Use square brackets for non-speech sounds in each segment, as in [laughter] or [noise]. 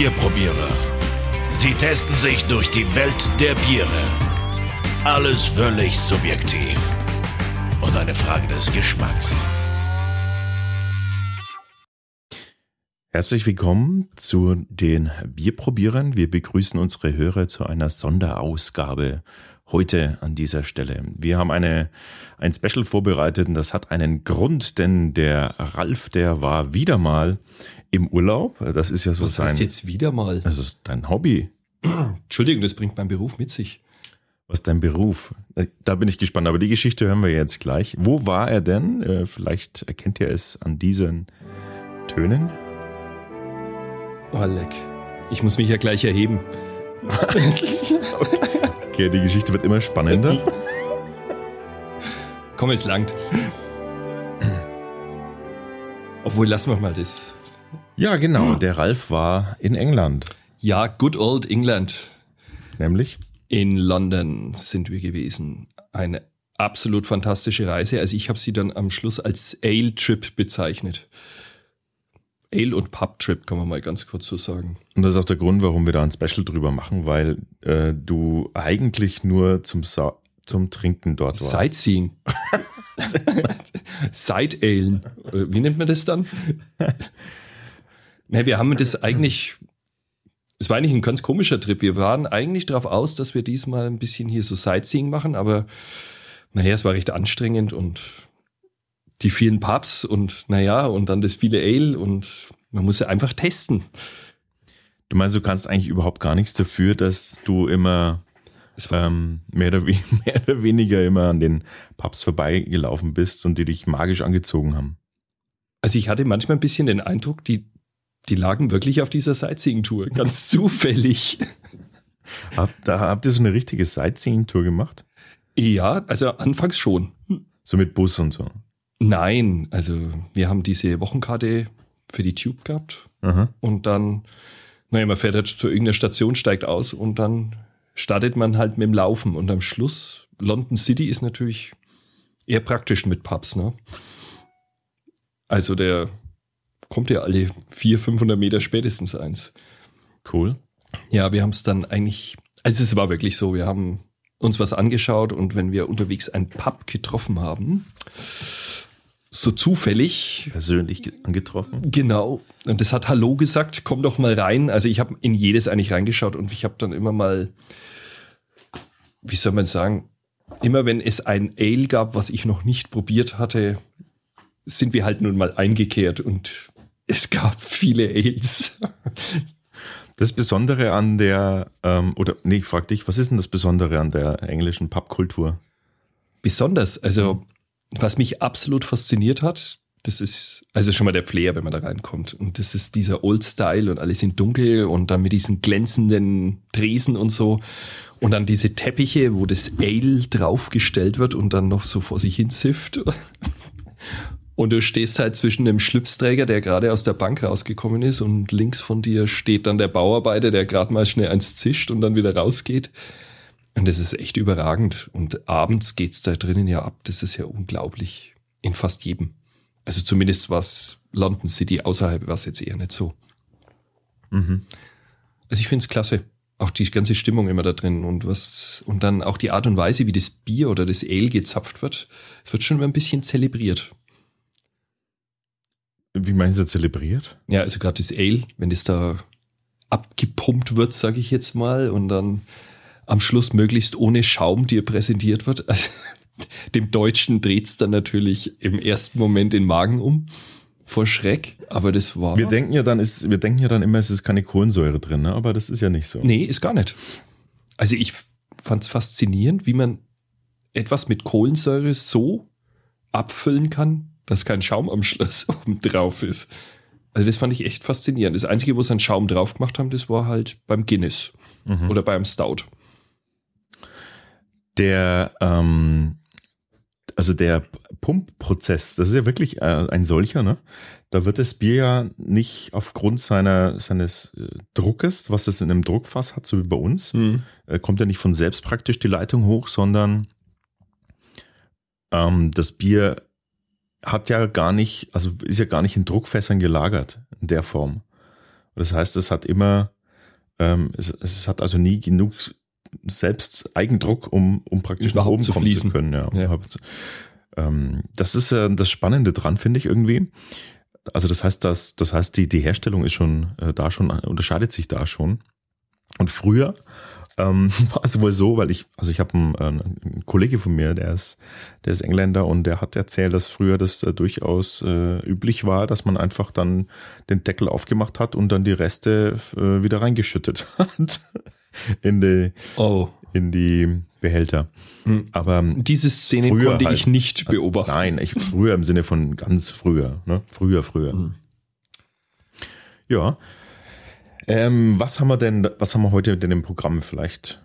Bierprobierer. Sie testen sich durch die Welt der Biere. Alles völlig subjektiv. Und eine Frage des Geschmacks. Herzlich willkommen zu den Bierprobierern. Wir begrüßen unsere Hörer zu einer Sonderausgabe heute an dieser Stelle. Wir haben eine, ein Special vorbereitet und das hat einen Grund, denn der Ralf, der war wieder mal im Urlaub. Das ist ja so Was sein. heißt jetzt wieder mal? Das ist dein Hobby. [clears throat] Entschuldigung, das bringt mein Beruf mit sich. Was ist dein Beruf? Da bin ich gespannt. Aber die Geschichte hören wir jetzt gleich. Wo war er denn? Äh, Vielleicht erkennt ihr es an diesen Tönen. Oh, leck. Ich muss mich ja gleich erheben. [laughs] Okay, die Geschichte wird immer spannender. Komm, es langt. Obwohl, lassen wir mal das. Ja, genau. Der Ralf war in England. Ja, good old England. Nämlich? In London sind wir gewesen. Eine absolut fantastische Reise. Also ich habe sie dann am Schluss als Ale-Trip bezeichnet. Ale- und Pub-Trip kann man mal ganz kurz so sagen. Und das ist auch der Grund, warum wir da ein Special drüber machen, weil äh, du eigentlich nur zum, Sa zum Trinken dort warst. Sightseeing. [laughs] [laughs] Side-Alen. Oder Wie nennt man das dann? [laughs] Na, wir haben das eigentlich, es war eigentlich ein ganz komischer Trip. Wir waren eigentlich darauf aus, dass wir diesmal ein bisschen hier so Sightseeing machen, aber naja, es war recht anstrengend und die vielen Pubs und naja, und dann das viele Ale und man muss ja einfach testen. Du meinst, du kannst eigentlich überhaupt gar nichts dafür, dass du immer ähm, mehr, oder [laughs] mehr oder weniger immer an den Pubs vorbeigelaufen bist und die dich magisch angezogen haben. also ich hatte manchmal ein bisschen den Eindruck, die, die lagen wirklich auf dieser Sightseeing-Tour, ganz [laughs] zufällig. Hab, da habt ihr so eine richtige Sightseeing-Tour gemacht? Ja, also anfangs schon. So mit Bus und so. Nein, also wir haben diese Wochenkarte für die Tube gehabt Aha. und dann, naja, man fährt halt zu irgendeiner Station, steigt aus und dann startet man halt mit dem Laufen und am Schluss, London City ist natürlich eher praktisch mit Pubs, ne? Also der kommt ja alle 400, 500 Meter spätestens eins. Cool. Ja, wir haben es dann eigentlich, also es war wirklich so, wir haben uns was angeschaut und wenn wir unterwegs einen Pub getroffen haben, so zufällig, Persönlich ge- angetroffen. genau, und das hat Hallo gesagt, komm doch mal rein. Also ich habe in jedes eigentlich reingeschaut und ich habe dann immer mal, wie soll man sagen, immer wenn es ein Ale gab, was ich noch nicht probiert hatte, sind wir halt nun mal eingekehrt und es gab viele Ales. Das Besondere an der, ähm, oder nee, ich frag dich, was ist denn das Besondere an der englischen Pubkultur? besonders. Also, was mich absolut fasziniert hat, das ist, also schon mal der Flair, wenn man da reinkommt. Und das ist dieser Old Style und alles in dunkel und dann mit diesen glänzenden Tresen und so. Und dann diese Teppiche, wo das Ale draufgestellt wird und dann noch so vor sich hin zifft. Und du stehst halt zwischen dem Schlipsträger, der gerade aus der Bank rausgekommen ist, und links von dir steht dann der Bauarbeiter, der gerade mal schnell eins zischt und dann wieder rausgeht. Und das ist echt überragend. Und abends geht's da drinnen ja ab. Das ist ja unglaublich. In fast jedem. Also zumindest was London City außerhalb war es jetzt eher nicht so. Mhm. Also ich finde es klasse. Auch die ganze Stimmung immer da drin und was, und dann auch die Art und Weise, wie das Bier oder das Ale gezapft wird. Es wird schon immer ein bisschen zelebriert. Wie meinst du zelebriert? Ja, also gerade das Ale, wenn das da abgepumpt wird, sage ich jetzt mal, und dann am Schluss möglichst ohne Schaum dir präsentiert wird. Also, [laughs] dem Deutschen dreht's dann natürlich im ersten Moment den Magen um vor Schreck, aber das war. Wir denken ja dann, ist, wir denken ja dann immer, es ist keine Kohlensäure drin, ne? aber das ist ja nicht so. Nee, ist gar nicht. Also ich fand's faszinierend, wie man etwas mit Kohlensäure so abfüllen kann, dass kein Schaum am Schluss [laughs] oben drauf ist. Also das fand ich echt faszinierend. Das Einzige, wo sie einen Schaum drauf gemacht haben, das war halt beim Guinness Mhm. oder beim Stout. Der, ähm, also der Pumpprozess, das ist ja wirklich äh, ein solcher, ne? Da wird das Bier ja nicht aufgrund seiner, seines äh, Druckes, was es in einem Druckfass hat, so wie bei uns, Hm. äh, kommt ja nicht von selbst praktisch die Leitung hoch, sondern ähm, das Bier hat ja gar nicht, also ist ja gar nicht in Druckfässern gelagert in der Form. Das heißt, es hat immer, ähm, es, es hat also nie genug selbst Eigendruck, um, um praktisch nach Überhaupt oben zu kommen fließen. zu können. Ja, Ja. Ähm, das ist äh, das Spannende dran, finde ich irgendwie. Also das heißt, dass, das heißt, die, die Herstellung ist schon äh, da schon, unterscheidet sich da schon. Und früher ähm, [laughs] war es wohl so, weil ich, also ich habe einen, äh, einen Kollege von mir, der ist, der ist Engländer und der hat erzählt, dass früher das äh, durchaus äh, üblich war, dass man einfach dann den Deckel aufgemacht hat und dann die Reste äh, wieder reingeschüttet [laughs] hat in die, Oh, in die Behälter. Hm. Aber ähm, diese Szene konnte halt. ich nicht beobachten. Nein, ich, früher im Sinne von ganz früher. Ne? Früher, früher. Mhm. Ja. Ähm, was haben wir denn, was haben wir heute denn im Programm? Vielleicht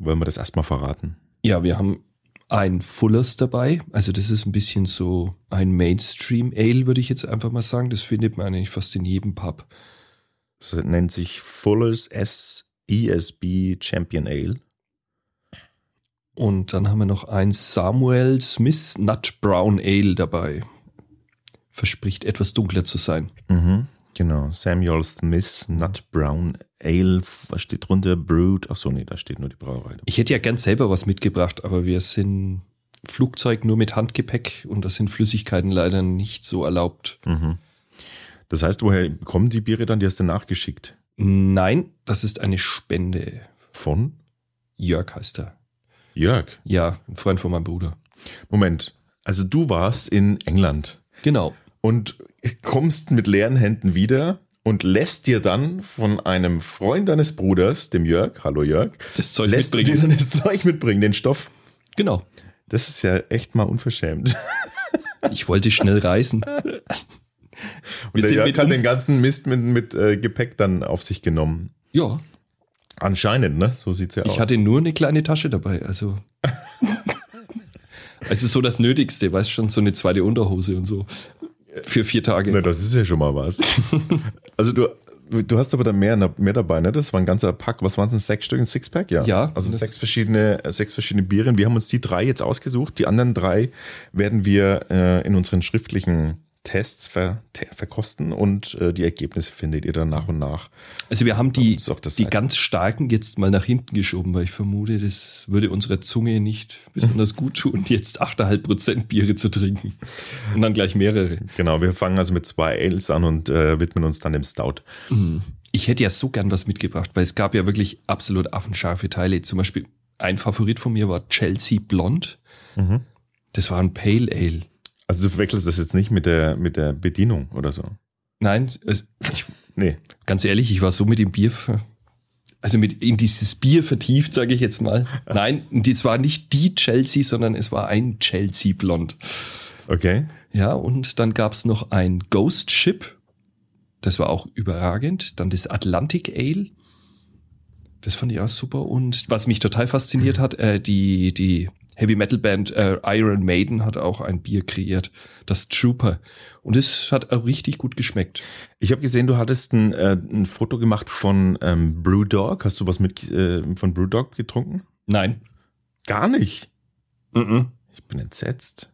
wollen wir das erstmal verraten. Ja, wir haben ein Fullers dabei. Also das ist ein bisschen so ein Mainstream Ale, würde ich jetzt einfach mal sagen. Das findet man eigentlich fast in jedem Pub. Es nennt sich Fuller's S ESB Champion Ale. Und dann haben wir noch ein Samuel Smith Nut Brown Ale dabei. Verspricht etwas dunkler zu sein. Mhm, genau. Samuel Smith Nut Brown Ale. Was steht drunter? Brewed. Ach so, nee, da steht nur die Brauerei. Ich hätte ja gern selber was mitgebracht, aber wir sind Flugzeug nur mit Handgepäck und da sind Flüssigkeiten leider nicht so erlaubt. Mhm. Das heißt, woher kommen die Biere dann? Die hast du nachgeschickt. Nein, das ist eine Spende. Von Jörg heißt er. Jörg. Ja, ein Freund von meinem Bruder. Moment. Also du warst in England Genau. Und kommst mit leeren Händen wieder und lässt dir dann von einem Freund deines Bruders, dem Jörg, hallo Jörg, Das Zeug lässt du dir mitbringen. dann das Zeug mitbringen, den Stoff. Genau. Das ist ja echt mal unverschämt. Ich wollte schnell reisen. Und Wir der sind Jörg hat um- den ganzen Mist mit, mit äh, Gepäck dann auf sich genommen. Ja, Anscheinend, ne? So sieht's ja aus. ich hatte nur eine kleine Tasche dabei, also. [laughs] Also so das Nötigste, weißt schon, so eine zweite Unterhose und so. Für vier Tage. Na, das ist ja schon mal was. [laughs] also du, du hast aber da mehr, mehr dabei, ne? Das war ein ganzer Pack. Was waren es? Sechs Stück, ein Sixpack? Ja. Ja. Also sechs verschiedene, sechs verschiedene Biere. Wir haben uns die drei jetzt ausgesucht. Die anderen drei werden wir äh, in unseren schriftlichen Tests ver, te, verkosten und äh, die Ergebnisse findet ihr dann nach und nach. Also wir haben die, die ganz starken jetzt mal nach hinten geschoben, weil ich vermute, das würde unserer Zunge nicht besonders [laughs] gut tun, jetzt 8,5 Prozent Biere zu trinken. Und dann gleich mehrere. Genau, wir fangen also mit zwei Ales an und äh, widmen uns dann dem Stout. Ich hätte ja so gern was mitgebracht, weil es gab ja wirklich absolut affenscharfe Teile. Zum Beispiel ein Favorit von mir war Chelsea Blond. Das war ein Pale Ale. Also du verwechselst das jetzt nicht mit der, mit der Bedienung oder so. Nein, es, ich, Nee. ganz ehrlich, ich war so mit dem Bier, also mit in dieses Bier vertieft, sage ich jetzt mal. Nein, das war nicht die Chelsea, sondern es war ein Chelsea Blond. Okay. Ja, und dann gab's noch ein Ghost Ship. Das war auch überragend. Dann das Atlantic Ale. Das fand ich auch super. Und was mich total fasziniert hat, äh, die, die Heavy Metal Band äh, Iron Maiden hat auch ein Bier kreiert, das Trooper. Und es hat auch richtig gut geschmeckt. Ich habe gesehen, du hattest ein, äh, ein Foto gemacht von ähm, Brewdog. Hast du was mit äh, von Brewdog getrunken? Nein. Gar nicht. Mhm. Ich bin entsetzt.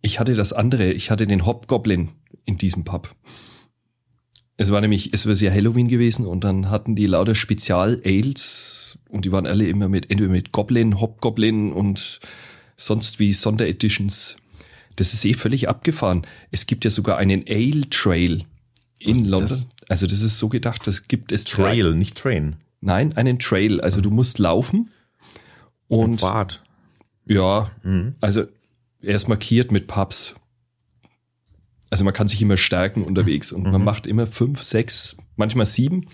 Ich hatte das andere. Ich hatte den Hobgoblin in diesem Pub. Es war nämlich, es war sehr Halloween gewesen und dann hatten die lauter Spezial-Ales und die waren alle immer mit, entweder mit Goblin, Hobgoblin und sonst wie Sondereditions. Das ist eh völlig abgefahren. Es gibt ja sogar einen Ale Trail in London. das? Also das ist so gedacht, das gibt es Trail, nicht Train. Nein, einen Trail. Also du musst laufen Und Pfad. ja, Mhm. also er ist markiert mit Pubs. Also man kann sich immer stärken unterwegs und man Mhm. macht immer fünf, sechs, manchmal sieben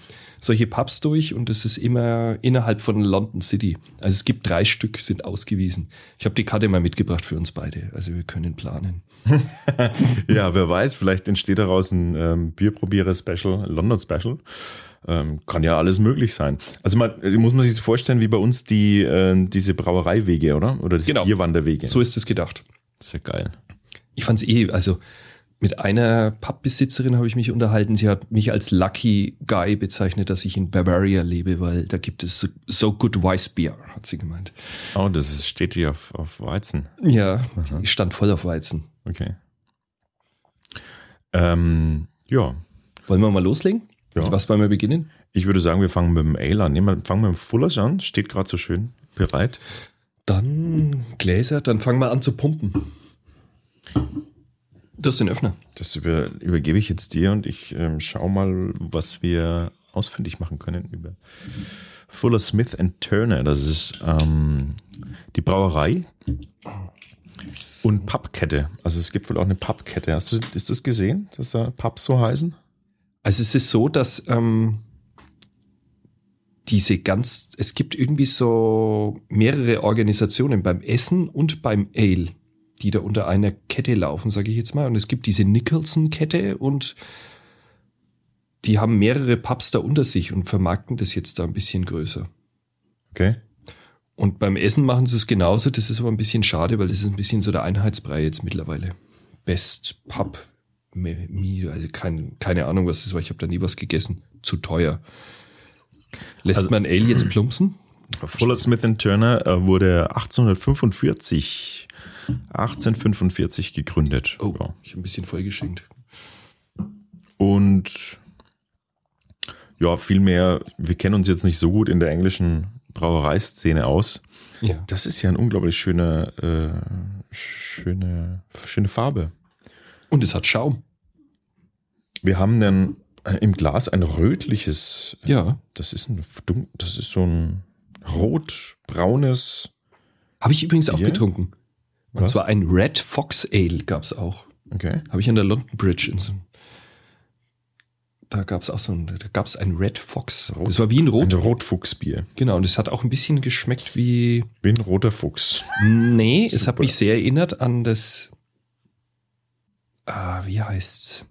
solche Pubs durch und es ist immer innerhalb von London City. Also es gibt drei Stück, sind ausgewiesen. Ich habe die Karte mal mitgebracht für uns beide. Also wir können planen. [laughs] Ja, wer weiß, vielleicht entsteht daraus ein ähm, Bierprobiere-Special, London-Special. Ähm, kann ja alles möglich sein. Also man, muss man sich vorstellen, wie bei uns die äh, diese Brauereiwege, oder? Oder diese Genau. Bierwanderwege. So ist es gedacht. Ja geil. Ich fand es eh, also mit einer Pubbesitzerin habe ich mich unterhalten. Sie hat mich als Lucky Guy bezeichnet, dass ich in Bavaria lebe, weil da gibt es so, so good Weißbier, hat sie gemeint. Oh, das ist, steht hier auf, auf Weizen. Ja, die stand voll auf Weizen. Okay. Ähm, ja, Wollen wir mal loslegen? Ja. Mit was wollen wir beginnen? Ich würde sagen, wir fangen mit dem Ale an. Wir, fangen wir mit dem Fullers an. Steht gerade so schön bereit. Dann Gläser, dann fangen wir an zu pumpen. Du hast den Öffner. Das über, übergebe ich jetzt dir und ich ähm, schau mal, was wir ausfindig machen können über Fuller Smith and Turner. Das ist ähm, die Brauerei und Pubkette. Also es gibt wohl auch eine Pubkette. Hast du ist das gesehen, dass da Pubs so heißen? Also es ist so, dass ähm, diese ganz, es gibt irgendwie so mehrere Organisationen beim Essen und beim Ale, die da unter einer Kette laufen, sage ich jetzt mal. Und es gibt diese Nicholson-Kette und die haben mehrere Pubs da unter sich und vermarkten das jetzt da ein bisschen größer. Okay. Und beim Essen machen sie es genauso. Das ist aber ein bisschen schade, weil das ist ein bisschen so der Einheitsbrei jetzt mittlerweile. Best Pub, also kein, keine Ahnung, was das war. Ich habe da nie was gegessen. Zu teuer. Lässt Also- man Ale jetzt plumpsen? Fuller Smith Turner äh, wurde 1845 1845 gegründet. Oh, Ja. ich habe ein bisschen vollgeschenkt. Und ja, vielmehr, wir kennen uns jetzt nicht so gut in der englischen Brauereiszene aus. Ja. Das ist ja ein unglaublich schöner, äh, schöne, schöne Farbe. Und es hat Schaum. Wir haben dann im Glas ein rötliches, Ja. das ist ein, das ist so ein rot-braunes, Habe ich übrigens auch Bier? Getrunken. Und Was? zwar ein Red Fox Ale gab es auch. okay. Habe ich an der London Bridge in so da gab es auch so ein, da gab es ein Red Fox. Rot- das war wie ein Ein Rot. Rotfuchsbier. Genau, und es hat auch ein bisschen geschmeckt wie. Wie ein roter Fuchs. Nee, es Super. hat mich sehr erinnert an das. Ah, wie heißt's?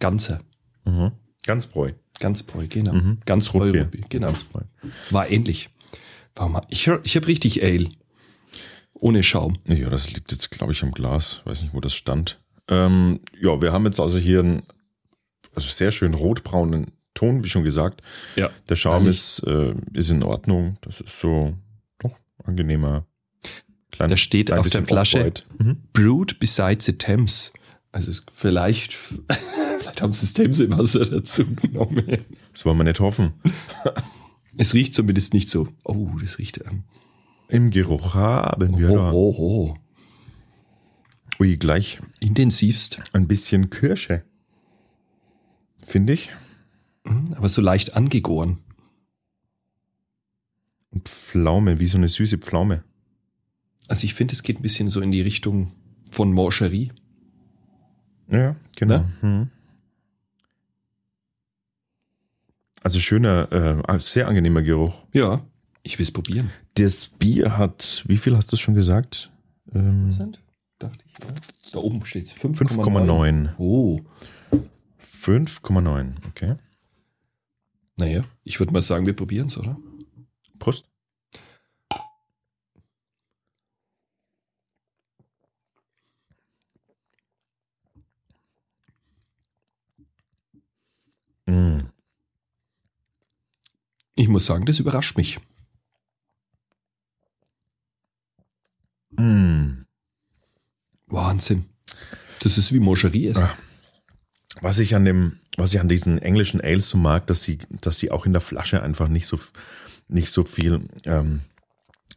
Ganze. Mhm. Ganz bräu. Ganzbräu, genau. Mhm. Ganzbräu, Rotbier. Genau. Ganz bräu. War ähnlich. Warum? Ich, ich habe richtig Ale. Ohne Schaum. Ja, das liegt jetzt, glaube ich, am Glas. Weiß nicht, wo das stand. Ähm, ja, wir haben jetzt also hier einen also sehr schön rotbraunen Ton, wie schon gesagt. Ja. Der Schaum ist, äh, ist in Ordnung. Das ist so doch angenehmer. Klein, Da steht auf der Flasche. Mhm. Brewed beside the Thames. Also vielleicht, [laughs] vielleicht haben sie das Themsewasser dazu genommen. Das wollen wir nicht hoffen. Es riecht zumindest nicht so. Oh, das riecht. Ähm, Im Geruch haben wir oh, da. oh, oh. Ui, gleich Intensivst. ein bisschen Kirsche. Finde ich. Mhm, Aber so leicht angegoren. Und Pflaume, wie so eine süße Pflaume. Also ich finde, es geht ein bisschen so in die Richtung von Morcherie. Ja, genau. Ne? Mhm. Also schöner, äh, sehr angenehmer Geruch. Ja. Ich will es probieren. Das Bier hat, wie viel hast du schon gesagt? Ähm, Prozent? Dachte ich. Ja. Da oben steht es 5,9. Oh. 5,9, okay. Naja, ich würde mal sagen, wir probieren es, oder? Prost. Mm. Ich muss sagen, das überrascht mich. Mm. Wahnsinn. Das ist wie Morcherie ist. Ah. Was ich an dem, was ich an diesen englischen Ales so mag, dass sie, dass sie auch in der Flasche einfach nicht so, nicht so viel ähm,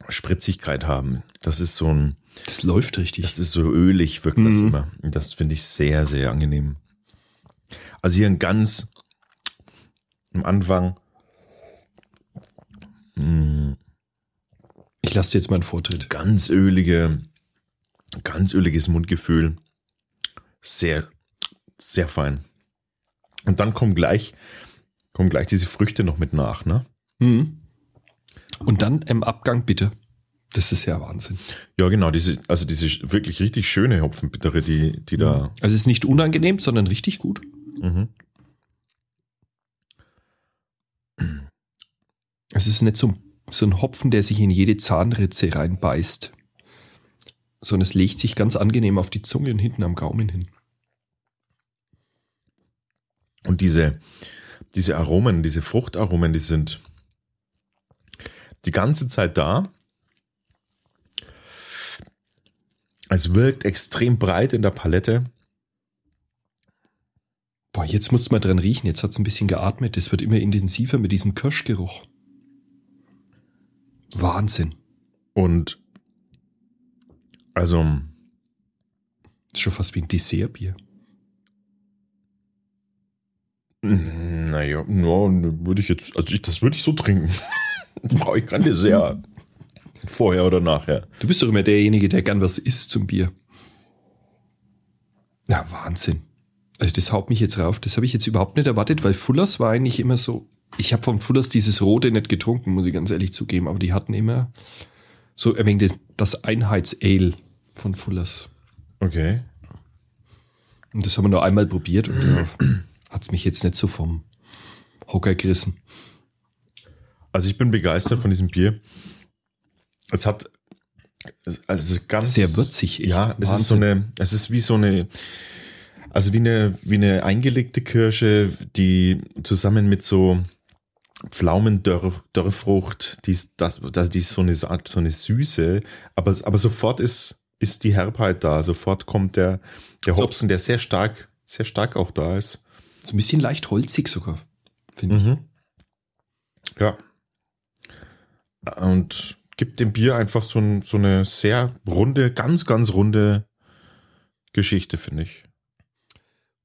Spritzigkeit haben. Das ist so ein, Das läuft richtig. das ist so ölig, wirkt das Mhm. immer. Und das finde ich sehr, sehr angenehm. Also hier ein ganz am Anfang. mm, ich lasse dir jetzt mal einen Vortritt. ganz ölige, ganz öliges Mundgefühl. Sehr, sehr fein. Und dann kommen gleich, kommen gleich diese Früchte noch mit nach, ne? Mhm. Und dann im Abgang bitte. Das ist ja Wahnsinn. Ja, genau, diese, also diese wirklich richtig schöne Hopfenbittere, die, die da. Also es ist nicht unangenehm, sondern richtig gut. Mhm. Es ist nicht so, so ein Hopfen, der sich in jede Zahnritze reinbeißt. Sondern es legt sich ganz angenehm auf die Zunge und hinten am Gaumen hin. Und diese, diese Aromen, diese Fruchtaromen, die sind die ganze Zeit da. Es wirkt extrem breit in der Palette. Boah, jetzt muss man dran riechen. Jetzt hat es ein bisschen geatmet. Es wird immer intensiver mit diesem Kirschgeruch. Wahnsinn. Und also, ist schon fast wie ein Dessertbier. naja, no, würde ich jetzt, also ich, das würde ich so trinken. [laughs] Brauche ich kein Dessert. Vorher oder nachher. Du bist doch immer derjenige, der gern was isst zum Bier. Ja, Wahnsinn. Also das haut mich jetzt rauf. Das habe ich jetzt überhaupt nicht erwartet, weil Fullers war eigentlich immer so. Ich habe von Fullers dieses Rote nicht getrunken, muss ich ganz ehrlich zugeben. Aber die hatten immer so wenig das, das Einheits-Ale von Fullers. Okay. Und das haben wir nur einmal probiert und da hat es mich jetzt nicht so vom Hocker gerissen. Also ich bin begeistert von diesem Bier. Es hat also ganz Sehr würzig. echt. Ja, es ist so eine, es ist wie so eine, also wie eine, wie eine eingelegte Kirsche, die zusammen mit so Pflaumendörrfrucht, die ist, das, das, die ist so eine, Art- so eine Süße, aber, aber sofort ist, ist die Herbheit da, sofort kommt der, der. Hopfen, der sehr stark, sehr stark auch da ist. So ein bisschen leicht holzig sogar, finde ich. Mhm. Ja. Und gibt dem Bier einfach so, ein, so eine sehr runde, ganz, ganz runde Geschichte, finde ich.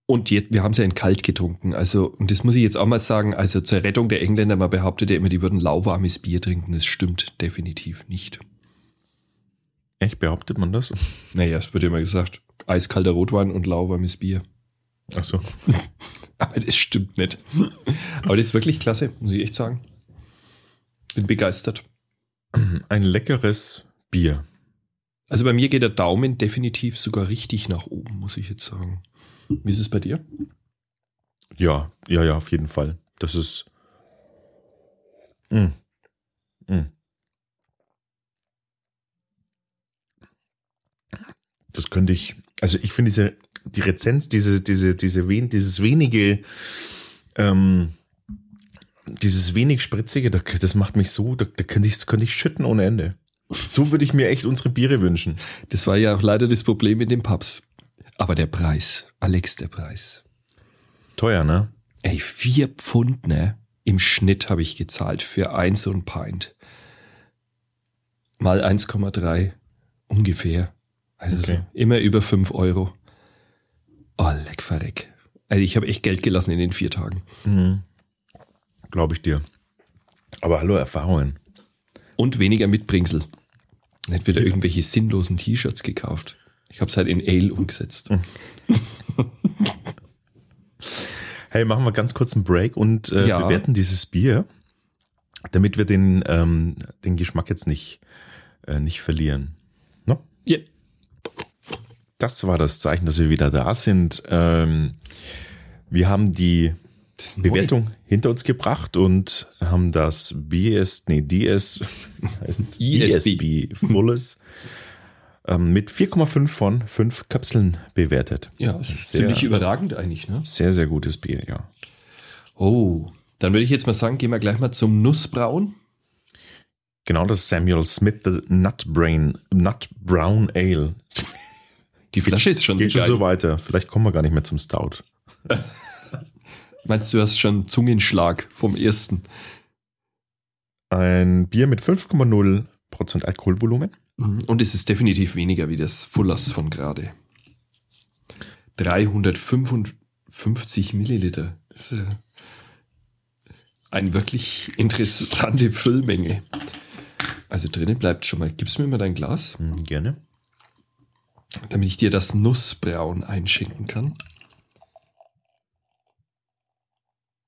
Und jetzt, wir haben es ja in kalt getrunken. Also, und das muss ich jetzt auch mal sagen, also zur Rettung der Engländer, man behauptet ja immer, die würden lauwarmes Bier trinken. Das stimmt definitiv nicht. Echt, behauptet man das? Naja, es wird immer gesagt, eiskalter Rotwein und lauwarmes Bier. Ach so. [laughs] Aber das stimmt nicht. Aber das ist wirklich klasse, muss ich echt sagen. Bin begeistert. Ein leckeres Bier. Also bei mir geht der Daumen definitiv sogar richtig nach oben, muss ich jetzt sagen. Wie ist es bei dir? Ja, ja, ja, auf jeden Fall. Das ist. Mm. Mm. Das könnte ich. Also ich finde diese die Rezenz, diese diese diese wen, dieses wenige, ähm, dieses wenig spritzige, da- das macht mich so, da, da könnte ich das könnte ich schütten ohne Ende. So würde ich mir echt unsere Biere wünschen. Das war ja auch leider das Problem mit den Pubs. Aber der Preis, Alex, der Preis. Teuer, ne? Ey, vier Pfund, ne? Im Schnitt habe ich gezahlt für ein so ein Pint. Mal 1,3 ungefähr. Also Okay. immer über 5 Euro. Oh, leck verreck. Also ich habe echt Geld gelassen in den vier Tagen. Mhm. Glaube ich dir. Aber hallo Erfahrungen. Und weniger Mitbringsel. Nicht wieder irgendwelche sinnlosen T-Shirts gekauft. Ich habe es halt in Ale umgesetzt. Hey, machen wir ganz kurz einen Break und äh, Ja. bewerten dieses Bier, damit wir den, ähm, den Geschmack jetzt nicht, äh, nicht verlieren. No? Ja. Das war das Zeichen, dass wir wieder da sind. Ähm, wir haben die. Bewertung hinter uns gebracht und haben das BS, nee, DS, ESB. Fulles ähm, mit 4,5 von 5 Kapseln bewertet. Ja, Sehr- ziemlich überragend eigentlich, ne? Sehr, sehr gutes Bier, ja. Oh, dann würde ich jetzt mal sagen, gehen wir gleich mal zum Nussbrauen. Genau das Samuel Smith the Nut Brain, Nut Brown Ale. Die Flasche ist schon Geht so schon geil. so weiter. Vielleicht kommen wir gar nicht mehr zum Stout. [laughs] Meinst du, du hast schon Zungenschlag vom ersten? Ein Bier mit 5,0% Alkoholvolumen. Und es ist definitiv weniger wie das Fullers von gerade. 355 Milliliter. Das ist äh, eine wirklich interessante Füllmenge. Also drinnen bleibt schon mal. Gibst mir mal dein Glas, Hm, gerne. Damit ich dir das Nussbrauen einschenken kann.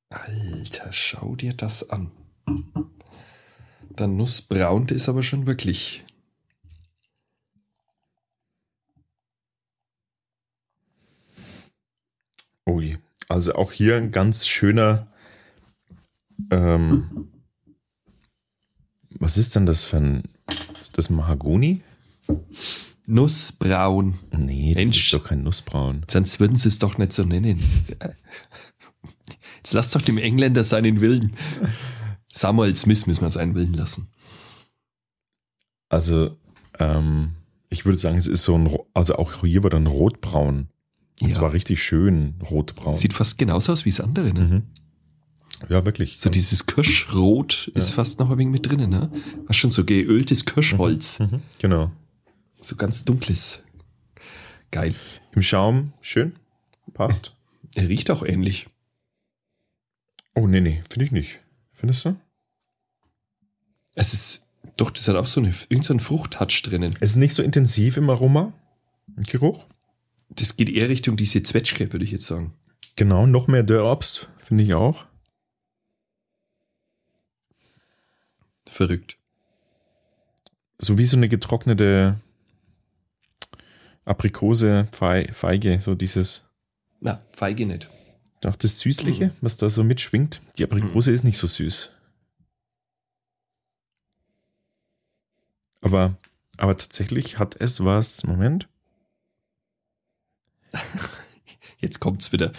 Alter, schau dir das an. Der Nussbraun ist aber schon wirklich Ui. Also auch hier ein ganz schöner. Ähm, was ist denn das für ein. Ist das Mahagoni? Nussbraun. Nee, das Mensch. ist doch kein Nussbraun. Sonst würden sie es doch nicht so nennen. Jetzt lass doch dem Engländer seinen Willen. Samuel Smith müssen wir seinen Willen lassen. Also, ähm, ich würde sagen, es ist so ein, also auch hier wieder ein Rotbraun. Und Ja. zwar richtig schön rotbraun. Sieht fast genauso aus wie das andere, ne? mhm. Ja, wirklich. So dieses Kirschrot ist fast noch ein wenig mit drinnen, ne? Was schon so geöltes Kirschholz. Mhm. Genau. So ganz dunkles. Geil. Im Schaum, schön. Passt. [laughs] Er riecht auch ähnlich. Oh, nee, nee, finde ich nicht. Findest du? Es ist, doch, das hat auch so eine, irgendein so einen Fruchttouch drinnen. Es ist nicht so intensiv im Aroma, im Geruch. Das geht eher Richtung diese Zwetschge, würde ich jetzt sagen. Genau, noch mehr Dörrobst, finde ich auch. Verrückt. So wie so eine getrocknete Aprikose, Fei- Feige, so dieses, Na, Feige nicht. auch das Süßliche, was da so mitschwingt. Die Aprikose ist nicht so süß. Aber, aber tatsächlich hat es was, Moment. [laughs] Jetzt kommt's wieder.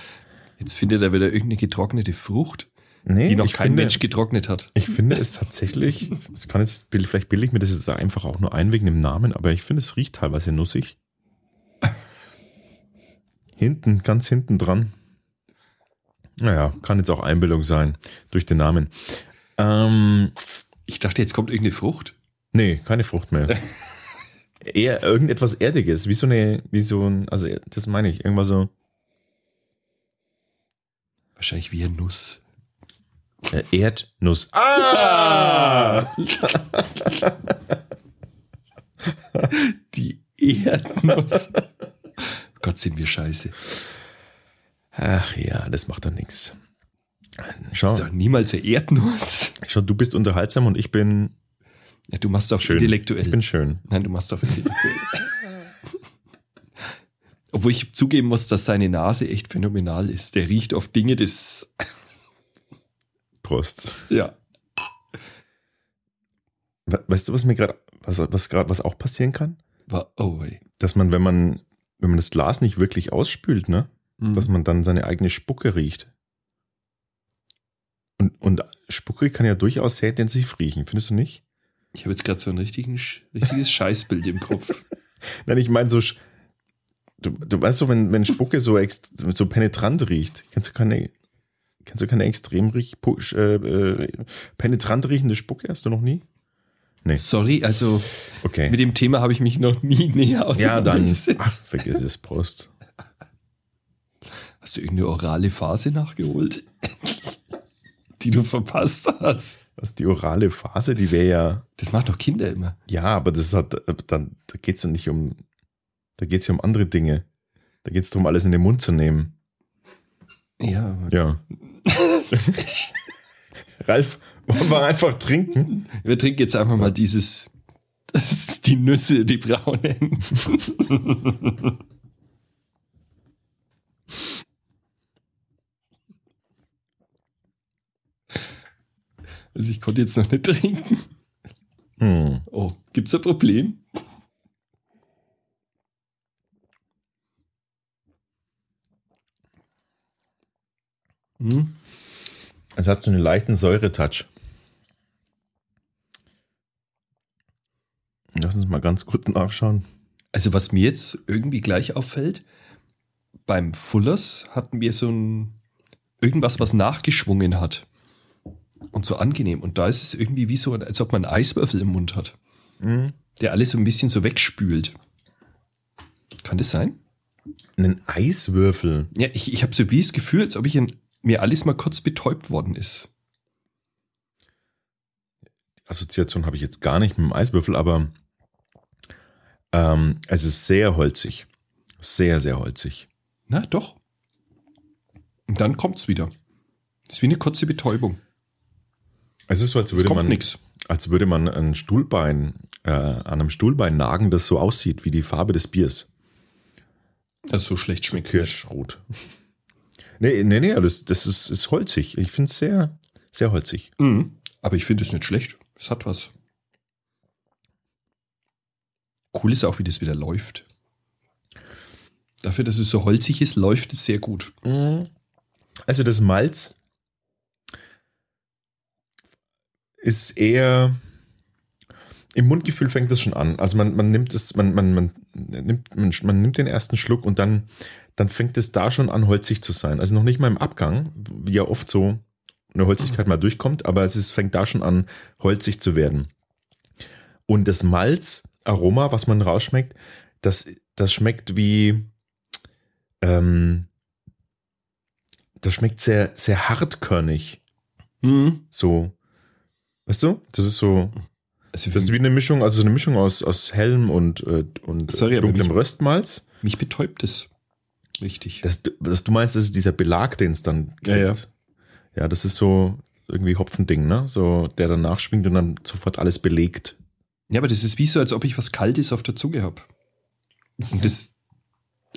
Jetzt findet er wieder irgendeine getrocknete Frucht, Nee, die noch kein finde, Mensch getrocknet hat. Ich finde es tatsächlich, [laughs] es kann jetzt, vielleicht bilde ich mir das jetzt einfach auch nur ein wegen dem Namen, aber ich finde, es riecht teilweise nussig. Hinten, ganz hinten dran. Naja, kann jetzt auch Einbildung sein durch den Namen. Ähm, Ich dachte, jetzt kommt irgendeine Frucht. nee, keine Frucht mehr. [laughs] Eher irgendetwas Erdiges, wie so eine, wie so ein, also das meine ich, irgendwas so Wahrscheinlich wie eine Nuss. äh, Erdnuss. Ah! [laughs] Die Erdnuss. [laughs] Gott, sind wir scheiße. Ach ja, das macht doch nichts. Das Schau, ist doch niemals eine Erdnuss. schau, du bist unterhaltsam und ich bin Ja, du machst auf schön. intellektuell. Ich bin schön. Nein, du machst auf intellektuell. [laughs] Obwohl ich zugeben muss, dass seine Nase echt phänomenal ist. Der riecht auf Dinge, das. Prost. Ja. We- Weißt du, was mir gerade, was, was gerade, was auch passieren kann? Oh, ey. Dass man, wenn man, wenn man das Glas nicht wirklich ausspült, ne, Mhm. dass man dann seine eigene Spucke riecht. Und, und Spucke kann ja durchaus sehr intensiv riechen, findest du nicht? Ich habe jetzt gerade so ein richtigen, richtiges Scheißbild im Kopf. [laughs] Nein, ich meine so, du, du weißt so, wenn, wenn Spucke so, ext, so penetrant riecht, kennst du keine, kennst du keine extrem riech, äh, äh, penetrant riechende Spucke? Hast du noch nie? Nee. Sorry, also Okay. mit dem Thema habe ich mich noch nie [laughs] näher ja, dann, auseinandergesetzt. ach, vergiss es, Prost. Hast du irgendeine orale Phase nachgeholt? [laughs] Die du verpasst hast. Was die orale Phase, die wäre ja, Das machen doch Kinder immer. ja, aber das hat, äh, dann, da geht's ja nicht um, da geht's ja um andere Dinge. Da geht's darum, alles in den Mund zu nehmen. Ja, Ja. [laughs] Ralf, wollen wir einfach trinken? wir trinken jetzt einfach mal dieses. Das ist die Nüsse, die braunen. Also ich konnte jetzt noch nicht trinken. Hm. Oh, gibt's ein Problem? Hm? Es hat so einen leichten Säuretouch. Lass uns mal ganz kurz nachschauen. Also was mir jetzt irgendwie gleich auffällt, beim Fullers hatten wir so ein irgendwas, was nachgeschwungen hat. Und so angenehm. Und da ist es irgendwie wie so, als ob man einen Eiswürfel im Mund hat, Hm. der alles so ein bisschen so wegspült. Kann das sein? Einen Eiswürfel. Ja, ich, ich habe so wie das Gefühl, als ob ich in, mir alles mal kurz betäubt worden ist. Assoziation habe ich jetzt gar nicht mit dem Eiswürfel, aber ähm, es ist sehr holzig. Sehr, sehr holzig. Na, doch. Und dann kommt's wieder. Das ist wie eine kurze Betäubung. Es ist so, als Es würde kommt man, nix. als würde man ein Stuhlbein, äh, an einem Stuhlbein nagen, das so aussieht wie die Farbe des Biers. Das so schlecht schmeckt. Kirschrot. [laughs] nee, nee, nee, das, das ist, ist holzig. Ich finde es sehr, sehr holzig. Mhm. Aber ich finde es nicht schlecht. Es hat was. Cool ist auch, wie das wieder läuft. Dafür, dass es so holzig ist, läuft es sehr gut. Also das Malz ist eher im Mundgefühl fängt das schon an. Also man, man nimmt es, man, man, man, nimmt, man, man nimmt den ersten Schluck und dann, dann fängt es da schon an, holzig zu sein. Also noch nicht mal im Abgang, wie ja oft so eine Holzigkeit mal durchkommt, aber es ist, fängt da schon an, holzig zu werden. Und das Malzaroma, was man rausschmeckt, das, das schmeckt wie, ähm, das schmeckt sehr, sehr hartkörnig. Mhm. So. Weißt du? Das ist so. Also Das ist wie eine Mischung, also so eine Mischung aus, aus hellem und, äh, und Sorry, dunklem mich- Röstmalz. mich betäubt es. Richtig. Das, das, du meinst, das ist dieser Belag, den es dann gibt. Ja, ja. Ja, das ist so irgendwie Hopfending, ne? So, der dann nachschwingt und dann sofort alles belegt. Ja, aber das ist wie so, als ob ich was Kaltes auf der Zunge habe. Und das,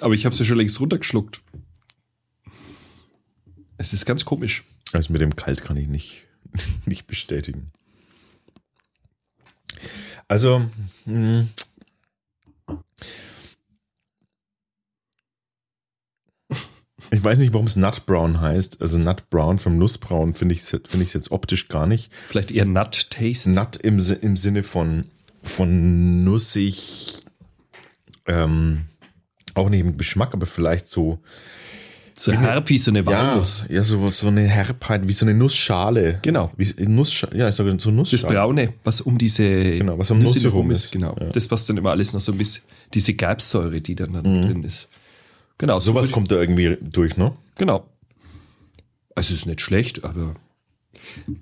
aber ich habe es ja schon längst runtergeschluckt. Es ist ganz komisch. Also mit dem Kalt kann ich nicht, [laughs] nicht bestätigen. Also, mh, ich weiß nicht, warum es Nut Brown heißt. Also Nut Brown vom Nussbraun finde ich es finde ich jetzt optisch gar nicht. Vielleicht eher Nut Taste. Nut im, im Sinne von, von nussig, ähm, auch nicht im Geschmack, aber vielleicht so, So herb wie so eine ja, Walnuss. ja so, so eine Herbheit, wie so eine Nussschale. Genau. Wie Nussschale, ja, ich sage so Das Nussschale. Braune, was um diese Genau, was um Nüsse Nuss herum rum ist. ist. Genau. Ja. Das, was dann immer alles noch so ein bisschen, diese Gerbsäure, die dann, dann drin ist. Genau. so Sowas würde- kommt da irgendwie durch, ne? Genau. Also ist nicht schlecht, aber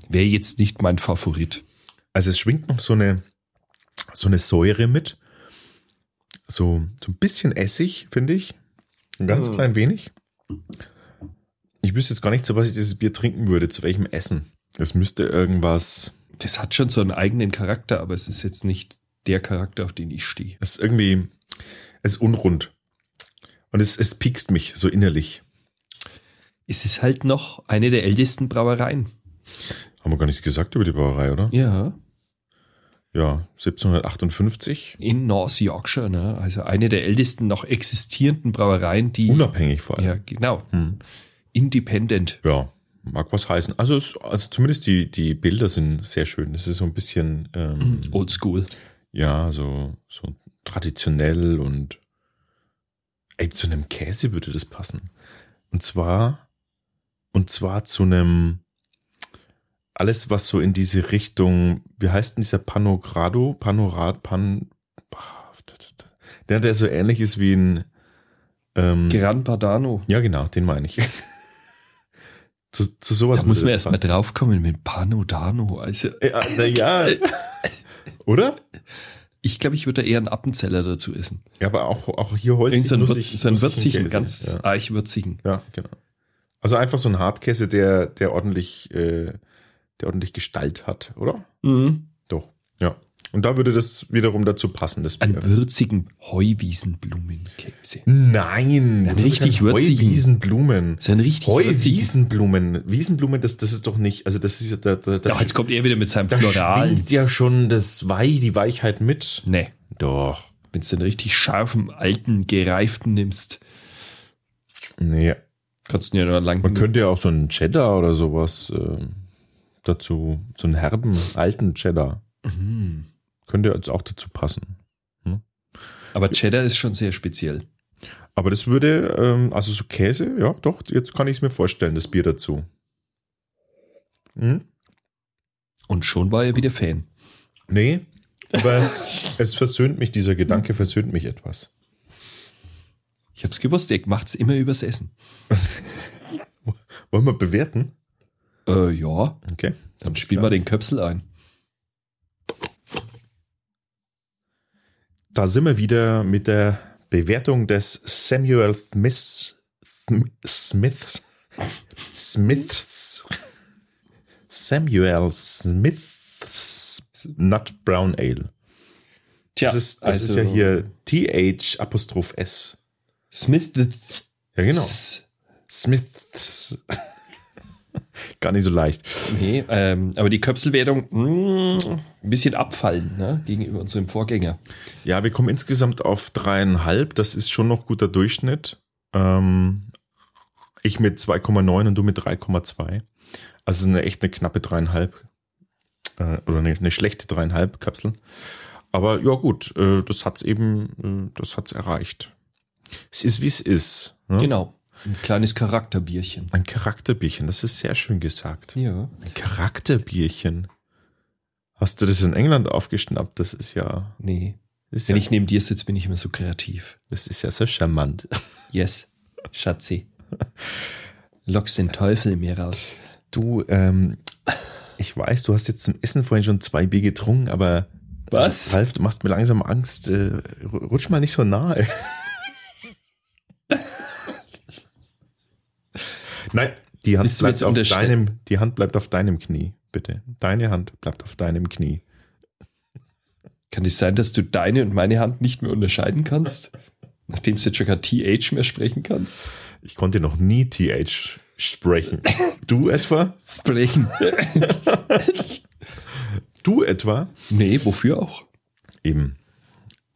wäre jetzt nicht mein Favorit. Also es schwingt noch so eine, so eine Säure mit. So, so ein bisschen Essig, finde ich. Ein ganz Mm. klein wenig. Ich wüsste jetzt gar nicht, zu was ich dieses Bier trinken würde, zu welchem Essen. Es müsste irgendwas, Das hat schon so einen eigenen Charakter, aber es ist jetzt nicht der Charakter, auf den ich stehe. es ist irgendwie, es ist unrund. Und es, es piekst mich so innerlich. Es ist halt noch eine der ältesten Brauereien. Haben wir gar nichts gesagt über die Brauerei, oder? Ja. Ja, 1758. In North Yorkshire, ne? Also eine der ältesten noch existierenden Brauereien, die. Unabhängig vor allem. Ja, genau. Hm. Independent. Ja, mag was heißen. Also, es, also zumindest die, die Bilder sind sehr schön. Es ist so ein bisschen, ähm, [clears throat] Oldschool. ja, so, so traditionell und ey, zu einem Käse würde das passen. Und zwar, und zwar zu einem, alles, was so in diese Richtung, wie heißt denn dieser Panogrado? Panorad, Pan, der, der so ähnlich ist wie ein, ähm, Gran Padano. ja, genau, den meine ich. [laughs] zu, zu sowas Da muss man das erst mal passen. draufkommen mit Panodano. Also, Ja, na ja. [laughs] Oder? ich glaube, ich würde da eher einen Appenzeller dazu essen. Ja, aber auch, auch hier Holz. So einen, so einen würzigen, ganz Ja. eichwürzigen. ja, genau. Also einfach so ein Hartkäse, der, der ordentlich, äh, der ordentlich Gestalt hat, oder? Mhm. Doch. Ja. Und da würde das wiederum dazu passen, das Bier. würzigen Heuwiesenblumenkäse. Nein, Einen richtig würzigen. Heuwiesenblumen. So ein richtig würzigen. Heuwiesenblumen. Wiesenblumen, das, das ist doch nicht, also das ist ja, da, da, da, Ja, jetzt kommt er wieder mit seinem da Floral. schwingt ja schon das Weich, die Weichheit mit. Nee, Doch. wenn du den richtig scharfen, alten, gereiften nimmst, Nee, kannst du ja nur lang. Man könnte ja auch so einen Cheddar oder sowas äh, dazu, so einen herben, alten Cheddar, Mhm. könnte jetzt auch dazu passen. Aber Cheddar ist schon sehr speziell. Aber das würde, ähm, also so Käse, ja, doch, jetzt kann ich es mir vorstellen, das Bier dazu. Hm? Und schon war er wieder Fan. Nee, aber es, [laughs] es versöhnt mich, dieser Gedanke versöhnt mich etwas. Ich hab's gewusst, er macht's immer übers Essen. [laughs] Wollen wir bewerten? Äh, ja, Okay. dann spielen wir den Köpsel ein. Da sind wir wieder mit der Bewertung des Samuel Smith, Smiths, Smiths, Samuel Smiths Nut Brown Ale. Tja, Das ist, das ist ja also hier TH Apostroph S. Smith. Ja, genau. Smiths. Gar nicht so leicht. Nee, ähm, aber die Köpselwertung mh, ein bisschen abfallen ne, gegenüber unserem Vorgänger. Ja, wir kommen insgesamt auf dreieinhalb. Das ist schon noch guter Durchschnitt. Ähm, ich mit 2,9 und du mit 3,2. Also eine echt eine knappe dreieinhalb. Äh, oder eine, eine schlechte dreieinhalb Kapsel. aber ja gut, äh, das hat's eben, äh, das hat's erreicht. Es ist wie es ist. Ne? Genau. Ein kleines Charakterbierchen. Ein Charakterbierchen, das ist sehr schön gesagt. Ja. Ein Charakterbierchen. Hast du das in England aufgeschnappt? Das ist ja, Nee. ist Wenn ja ich neben dir sitze, bin ich immer so kreativ. das ist ja so charmant. Yes, Schatzi. Lockst den Teufel in mir raus. Du, ähm, ich weiß, du hast jetzt zum Essen vorhin schon zwei Bier getrunken, aber Was? Ralf, du machst mir langsam Angst. Äh, rutsch mal nicht so nahe. Nein, die Hand bleibt auf deinem, die Hand bleibt auf deinem Knie, bitte. Deine Hand bleibt auf deinem Knie. Kann es sein, dass du deine und meine Hand nicht mehr unterscheiden kannst? Nachdem du jetzt schon kein TH mehr sprechen kannst? Ich konnte noch nie TH sprechen. Du etwa? Sprechen. Du etwa? nee, wofür auch? Eben.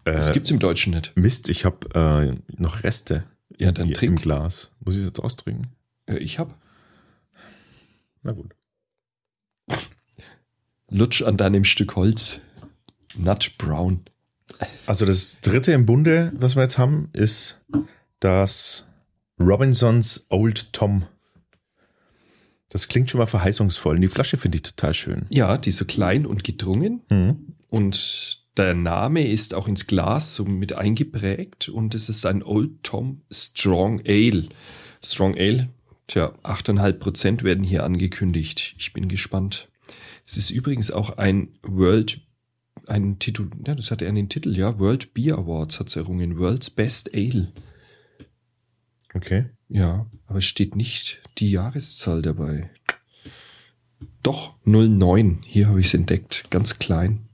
Das Äh, gibt's im Deutschen nicht. Mist, ich habe äh, noch Reste Ja, im, dann trink. im Glas. Muss ich es jetzt austrinken? Äh, Ich hab. Na gut. Lutsch an deinem Stück Holz. Nut Brown. Also das dritte im Bunde, was wir jetzt haben, ist das Robinsons Old Tom. Das klingt schon mal verheißungsvoll. Und die Flasche finde ich total schön. Ja, die ist so klein und gedrungen. Mhm. Und der Name ist auch ins Glas so mit eingeprägt. Und es ist ein Old Tom Strong Ale. Strong Ale, tja, 8,5 Prozent werden hier angekündigt. Ich bin gespannt. Es ist übrigens auch ein World, ein Titel, ja, das hat er den Titel, ja, World Beer Awards hat es errungen. World's Best Ale. Okay. Ja, aber es steht nicht die Jahreszahl dabei. Doch, 09. Hier habe ich es entdeckt. Ganz klein.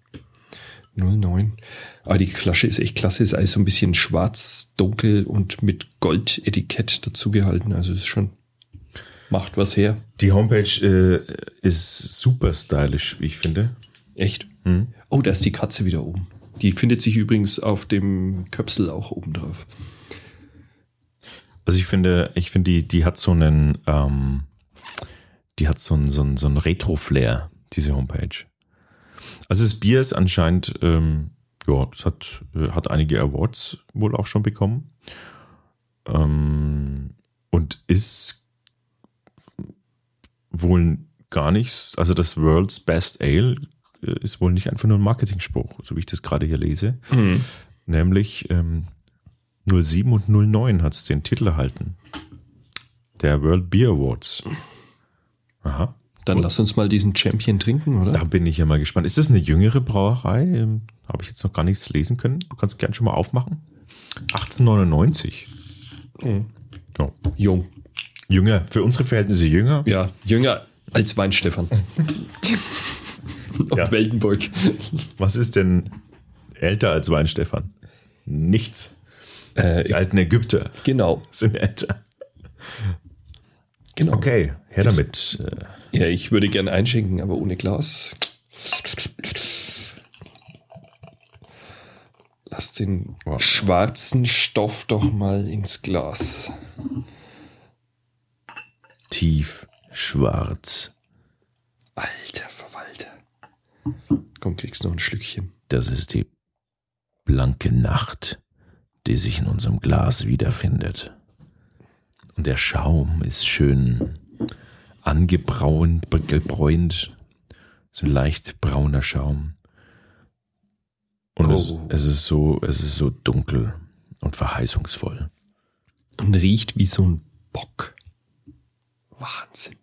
09. Aber die Flasche ist echt klasse. Ist alles so ein bisschen schwarz, dunkel und mit Goldetikett dazugehalten. Also ist schon, macht was her. Die Homepage äh, ist super stylisch, wie ich finde. Echt. Mhm. Oh, da ist die Katze wieder oben. Die findet sich übrigens auf dem Köpsel auch oben drauf. Also ich finde, ich finde, die, die hat so einen, ähm, die hat so einen, so einen, so einen Retro-Flair, diese Homepage. Also das Bier ist anscheinend, ähm, ja, es hat, äh, hat einige Awards wohl auch schon bekommen. Ähm, und ist wohl gar nichts, also das World's Best Ale äh, ist wohl nicht einfach nur ein Marketingspruch, so wie ich das gerade hier lese. Nämlich ähm, 07 und 09 hat es den Titel erhalten. Der World Beer Awards. Aha. Dann Gut. lass uns mal diesen Champion trinken, oder? Da bin ich ja mal gespannt. Ist das eine jüngere Brauerei? Ähm, Habe ich jetzt noch gar nichts lesen können. Du kannst gern schon mal aufmachen. 1899. Mhm. Oh. Jung. Jünger. Für unsere Verhältnisse jünger. Ja, jünger als Weinstefan. Und [laughs] Ja. Weltenburg. Was ist denn älter als Weinstefan? Nichts. Äh, Die alten Ägypter genau, sind älter. genau. Okay, her damit. Äh, Ja, ich würde gern einschenken, aber ohne Glas. Lass den schwarzen Stoff doch mal ins Glas. Tief schwarz. Alter Verwalter. Komm, kriegst noch ein Schlückchen. Das ist die blanke Nacht, die sich in unserem Glas wiederfindet. Und der Schaum ist schön angebraunt, gebräunt, so ein leicht brauner Schaum. Und Oh. es, es ist so, es ist so dunkel und verheißungsvoll. Und riecht wie so ein Bock. Wahnsinn.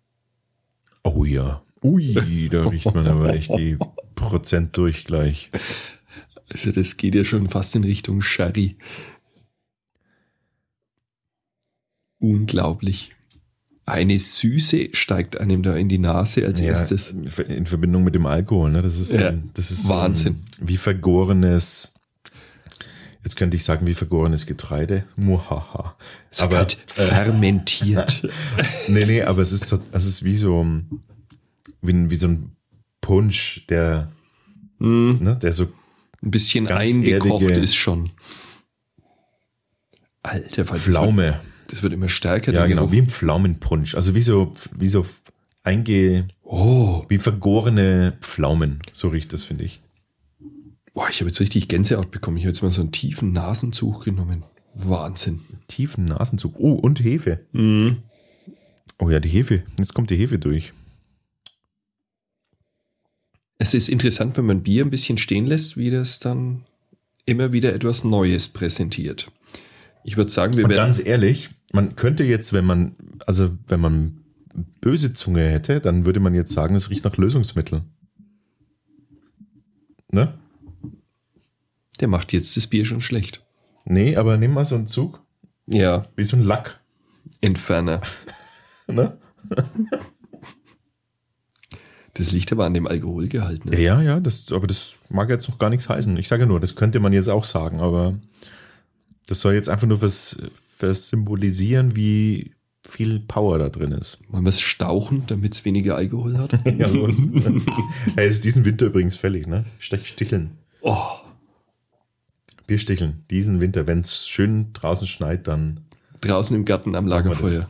Oh ja. Ui, da riecht man aber echt die Prozent durch gleich. Also das geht ja schon fast in Richtung Sherry. Unglaublich. Eine Süße steigt einem da in die Nase als erstes. In Verbindung mit dem Alkohol, ne? Das ist, Ja, das ist Wahnsinn. ähm, wie vergorenes, jetzt könnte ich sagen, wie vergorenes Getreide. Muhaha. Es Aber, halt fermentiert. [laughs] nee, nee, aber es ist, so- es ist wie so, ähm, wie, ein- wie so ein Punsch, der, Hm, ne, der so, ein bisschen eingekocht ist schon. Alter, Fall, das wird, Pflaume. das wird immer stärker. Ja, genau, wie ein Pflaumenpunsch. Also wie so, wie so einge, Oh, wie vergorene Pflaumen. So riecht das, finde ich. Boah, ich habe jetzt richtig Gänsehaut bekommen. Ich habe jetzt mal so einen tiefen Nasenzug genommen. Wahnsinn. Tiefen Nasenzug. Oh, und Hefe. Mhm. Oh ja, die Hefe. Jetzt kommt die Hefe durch. Es ist interessant, wenn man Bier ein bisschen stehen lässt, wie das dann immer wieder etwas Neues präsentiert. Ich würde sagen, wir Und werden. ganz ehrlich, man könnte jetzt, wenn man, also wenn man böse Zunge hätte, dann würde man jetzt sagen, es riecht nach Lösungsmittel. Ne? Der macht jetzt das Bier schon schlecht. Nee, aber nimm mal so einen Zug, Ja, wie so ein Lack. Entferner. [laughs] Ne? Das liegt aber an dem Alkoholgehalt. Ne? Ja, ja, das, aber das mag jetzt noch gar nichts heißen. Ich sage nur, das könnte man jetzt auch sagen, aber das soll jetzt einfach nur was, was symbolisieren, wie viel Power da drin ist. Wollen wir es stauchen, damit es weniger Alkohol hat? [laughs] Ja, los. hey, [laughs] ist diesen Winter übrigens fällig, ne? Stech sticheln. oh, Biersticheln. Diesen Winter, wenn es schön draußen schneit, dann. draußen im Garten am wir Lagerfeuer.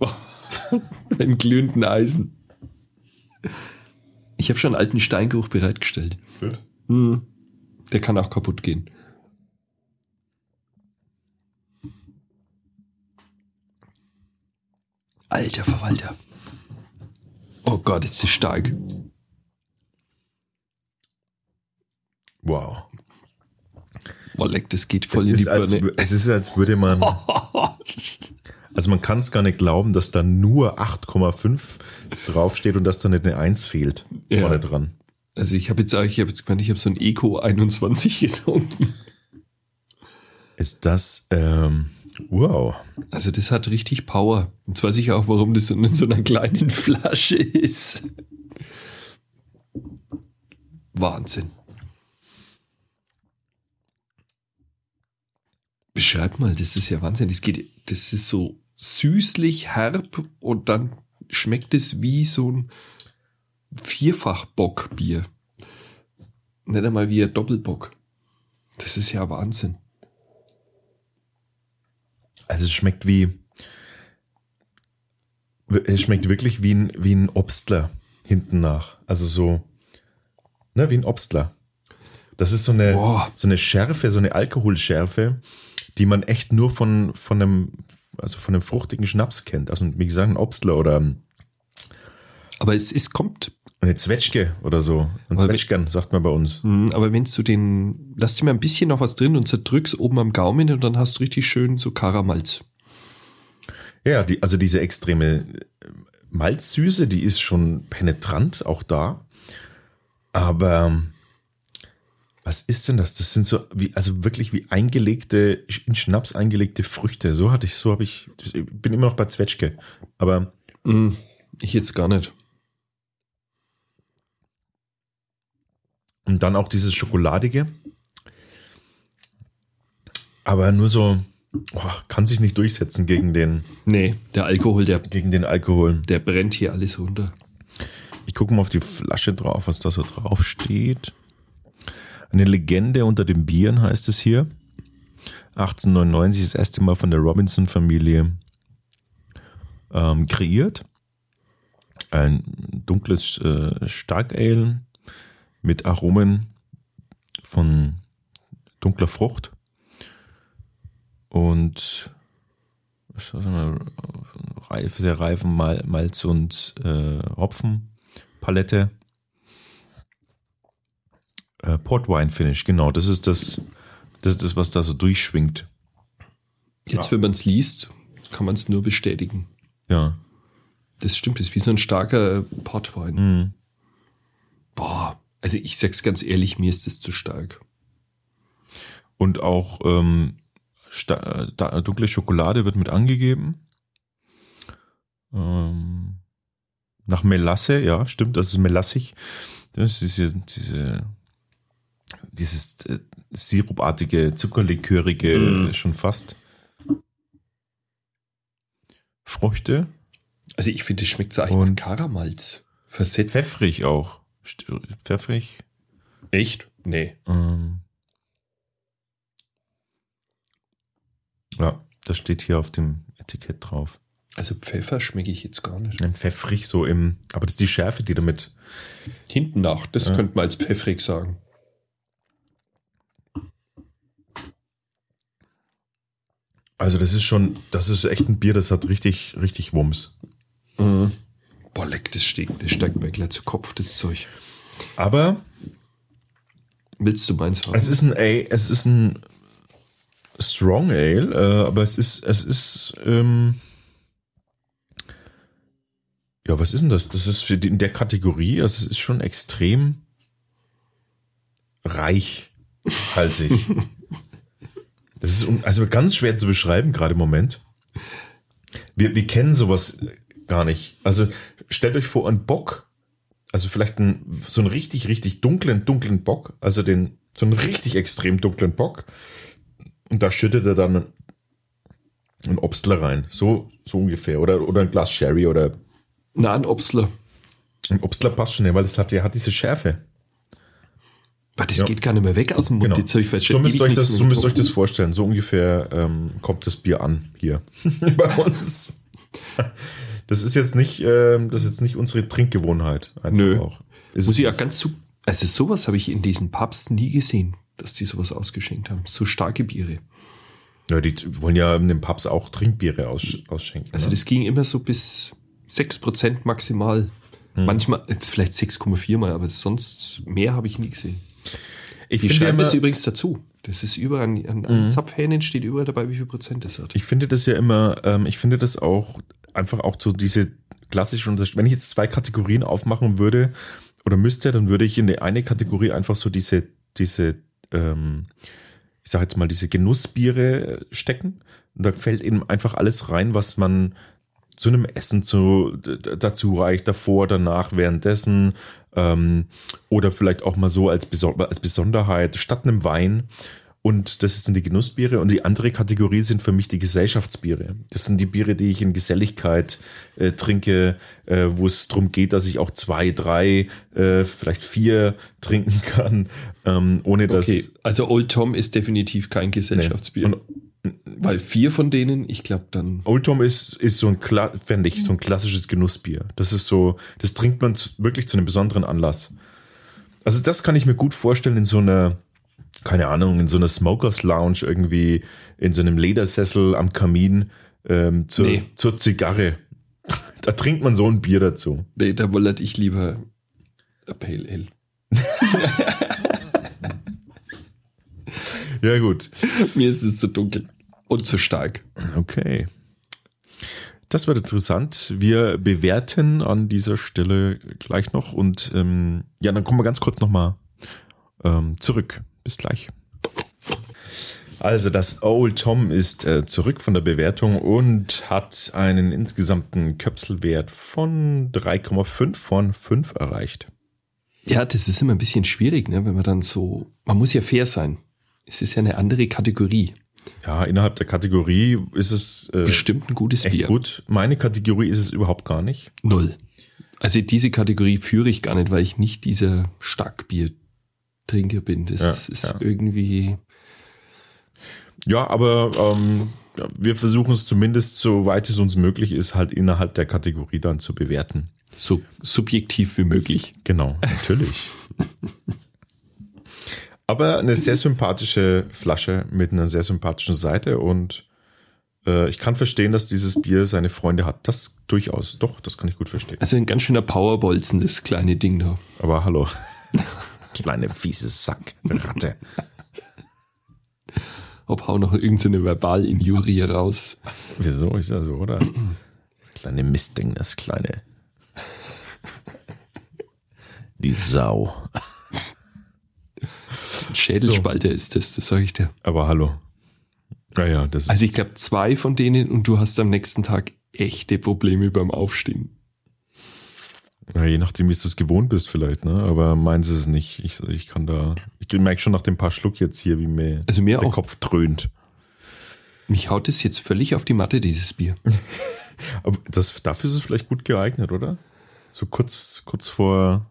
[laughs] Im glühenden Eisen. Ich habe schon einen alten Steingeruch bereitgestellt. Gut. Hm. Der kann auch kaputt gehen. Alter Verwalter. Oh Gott, ist das stark. Wow. Boah, leck, das geht voll Es in die ist, als, Birne. es ist, als würde man. [laughs] Also man kann es gar nicht glauben, dass da nur 8,5 draufsteht und dass da nicht eine 1 fehlt Ja. vorne dran. Also ich habe jetzt, auch- ich habe jetzt gemeint, ich habe so ein Eco 21 getrunken. Ist das, ähm, wow. Also das hat richtig Power. Jetzt weiß ich auch, warum das in so einer kleinen Flasche ist. Wahnsinn. Beschreib mal, das ist ja Wahnsinn. Das geht, das ist so süßlich herb und dann schmeckt es wie so ein Vierfach-Bockbier. Nicht einmal wie ein Doppelbock. Das ist ja Wahnsinn. Also es schmeckt wie, es schmeckt wirklich wie ein, wie ein Obstler hinten nach. Also so, ne, wie ein Obstler. Das ist so eine, Boah. so eine Schärfe, so eine Alkoholschärfe, die man echt nur von, von einem, also von einem fruchtigen Schnaps kennt. Also wie gesagt, ein Obstler oder Aber es, es kommt eine Zwetschge oder so. Ein Zwetschgern, sagt man bei uns. Mhm, Aber wenn du den, lass dir mal ein bisschen noch was drin und zerdrückst oben am Gaumen und dann hast du richtig schön so Karamalz. Ja, die, also diese extreme Malzsüße, die ist schon penetrant auch da. Aber ähm, was ist denn das? Das sind so wie, also wirklich wie eingelegte, in Schnaps eingelegte Früchte. So hatte ich, so habe ich, ich bin immer noch bei Zwetschge. Aber Mhm, Ich jetzt gar nicht. und dann auch dieses Schokoladige. Aber nur so, oh, kann sich nicht durchsetzen gegen den, Nee, der Alkohol, der, gegen den Alkohol. der brennt hier alles runter. Ich gucke mal auf die Flasche drauf, was da so drauf steht. Eine Legende unter den Bieren heißt es hier. 1899 das erste Mal von der Robinson-Familie ähm, kreiert. Ein dunkles äh, Stark-Ale mit Aromen von dunkler Frucht und reif, sehr reifen Mal, Malz und äh, Hopfenpalette. Äh, Portwine Finish, genau, das ist das, das ist das, was da so durchschwingt. Jetzt, Ja. wenn man es liest, kann man es nur bestätigen. Ja. Das stimmt, das ist wie so ein starker Portwein. Mhm. Boah, also ich sag's ganz ehrlich, mir ist das zu stark. Und auch ähm, dunkle Schokolade wird mit angegeben. Ähm, nach Melasse, ja, stimmt, das ist melassig. Das ist diese, diese dieses äh, sirupartige, zuckerlikörige, Mm. schon fast Früchte. Also ich finde, es schmeckt so eigentlich Und- nach Karamalz. Versetzt. Pfeffrig auch. Pfeffrig. Echt? Nee. Ähm, ja, das steht hier auf dem Etikett drauf. Also Pfeffer schmecke ich jetzt gar nicht. Ein pfeffrig so im, aber das ist die Schärfe, die damit. Hinten nach, das Ja. könnte man als pfeffrig sagen. Also das ist schon, das ist echt ein Bier, das hat richtig, richtig Wumms. Mhm. Boah, leck, das steigt, das steigt mir gleich zu Kopf, das Zeug. Aber Willst du meins haben? es ist ein A, es ist ein Strong Ale, äh, aber es ist, es ist, ähm, ja, was ist denn das? Das ist für die, in der Kategorie, also es ist schon extrem reich, haltig. [laughs] das ist also ganz schwer zu beschreiben gerade im Moment. Wir, wir kennen sowas gar nicht. Also stellt euch vor, ein Bock, also vielleicht ein, so einen richtig, richtig dunklen, dunklen Bock, also den, so einen richtig extrem dunklen Bock. Und da schüttet er dann ein Obstler rein. So, so ungefähr. Oder, oder ein Glas Sherry oder Na, ein Obstler. ein Obstler passt schon, weil das hat, ja hat diese Schärfe. Weil das Ja. geht gar nicht mehr weg aus dem Mund. Genau. Die Zeug, weil So müsst, euch das, so müsst euch das vorstellen. So ungefähr ähm, kommt das Bier an hier [laughs] bei uns. Das ist jetzt nicht, ähm, das ist jetzt nicht unsere Trinkgewohnheit. Nö. Auch. Ist Muss ich ja ganz zu. Also sowas habe ich in diesen Pubs nie gesehen, dass die sowas ausgeschenkt haben. So starke Biere. ja, die wollen ja in den Pubs auch Trinkbiere aus, ausschenken. Also ne? das ging immer so bis 6% maximal. Hm. Manchmal, äh, vielleicht 6,4 mal, aber sonst mehr habe ich nie gesehen. Ich Die finde schreiben immer, das übrigens dazu. Das ist überall an, an, an Zapfhähnen steht überall dabei, wie viel Prozent das hat. ich finde das ja immer, ähm, ich finde das auch einfach auch so diese klassische Unterscheidung. Wenn ich jetzt zwei Kategorien aufmachen würde oder müsste, dann würde ich in die eine Kategorie einfach so diese, diese, ähm, ich sage jetzt mal, diese Genussbiere stecken. Und da fällt eben einfach alles rein, was man zu einem Essen zu, dazu reicht, davor, danach, währenddessen ähm, oder vielleicht auch mal so als, Beso als Besonderheit statt einem Wein. Und das sind die Genussbiere. Und die andere Kategorie sind für mich die Gesellschaftsbiere. Das sind die Biere, die ich in Geselligkeit äh, trinke, äh, wo es darum geht, dass ich auch zwei, drei, äh, vielleicht vier [laughs] trinken kann, ähm, ohne dass. Okay, also Old Tom ist definitiv kein Gesellschaftsbier. Und Weil vier von denen, ich glaube dann. Old Tom ist, ist so ein, fände ich, so ein klassisches Genussbier. Das ist so, das trinkt man zu, wirklich zu einem besonderen Anlass. Also das kann ich mir gut vorstellen in so einer, keine Ahnung, in so einer Smokers Lounge irgendwie, in so einem Ledersessel am Kamin ähm, zur, Nee. zur Zigarre. [laughs] Da trinkt man so ein Bier dazu. Nee, da wollte ich lieber a Pale Ale. [laughs] Ja gut. Mir ist es zu dunkel und zu stark. Okay. Das wird interessant. Wir bewerten an dieser Stelle gleich noch und ähm, ja, dann kommen wir ganz kurz nochmal ähm, zurück. Bis gleich. Also das Old Tom ist äh, zurück von der Bewertung und hat einen insgesamten Köpselwert von 3,5 von 5 erreicht. Ja, das ist immer ein bisschen schwierig, ne, wenn man dann so. Man muss ja fair sein. Es ist ja eine andere Kategorie. Ja, innerhalb der Kategorie ist es äh, Bestimmt ein gutes echt Bier. gut. Meine Kategorie ist es überhaupt gar nicht. Null. Also diese Kategorie führe ich gar nicht, weil ich nicht dieser Starkbier-Trinker bin. Das Ja, ist ja. irgendwie. Ja, aber ähm, wir versuchen es zumindest, soweit es uns möglich ist, halt innerhalb der Kategorie dann zu bewerten. so subjektiv wie möglich. Genau, natürlich. [laughs] aber eine sehr sympathische Flasche mit einer sehr sympathischen Seite und äh, ich kann verstehen, dass dieses Bier seine Freunde hat. Das durchaus, doch, das kann ich gut verstehen. Also ein ganz schöner Powerbolzen, das kleine Ding da. Aber hallo. [laughs] Kleine fiese Sack, Ratte. Ob hau noch irgendeine Verbalinjurie raus. Wieso ist ja so, oder? Das kleine Mistding, das kleine. Die Sau. Schädelspalter ist das, das sage ich dir. Aber hallo. Naja, das ist. Also ich glaube zwei von denen und du hast am nächsten Tag echte Probleme beim Aufstehen. ja, je nachdem, wie du es gewohnt bist, vielleicht, ne? Aber meins ist es nicht. Ich, ich kann da. Ich merke schon nach dem paar Schluck jetzt hier, wie mir Also mir der auch. Kopf dröhnt. Mich haut es jetzt völlig auf die Matte, dieses Bier. [laughs] Aber das, dafür ist es vielleicht gut geeignet, oder? So kurz, kurz vor.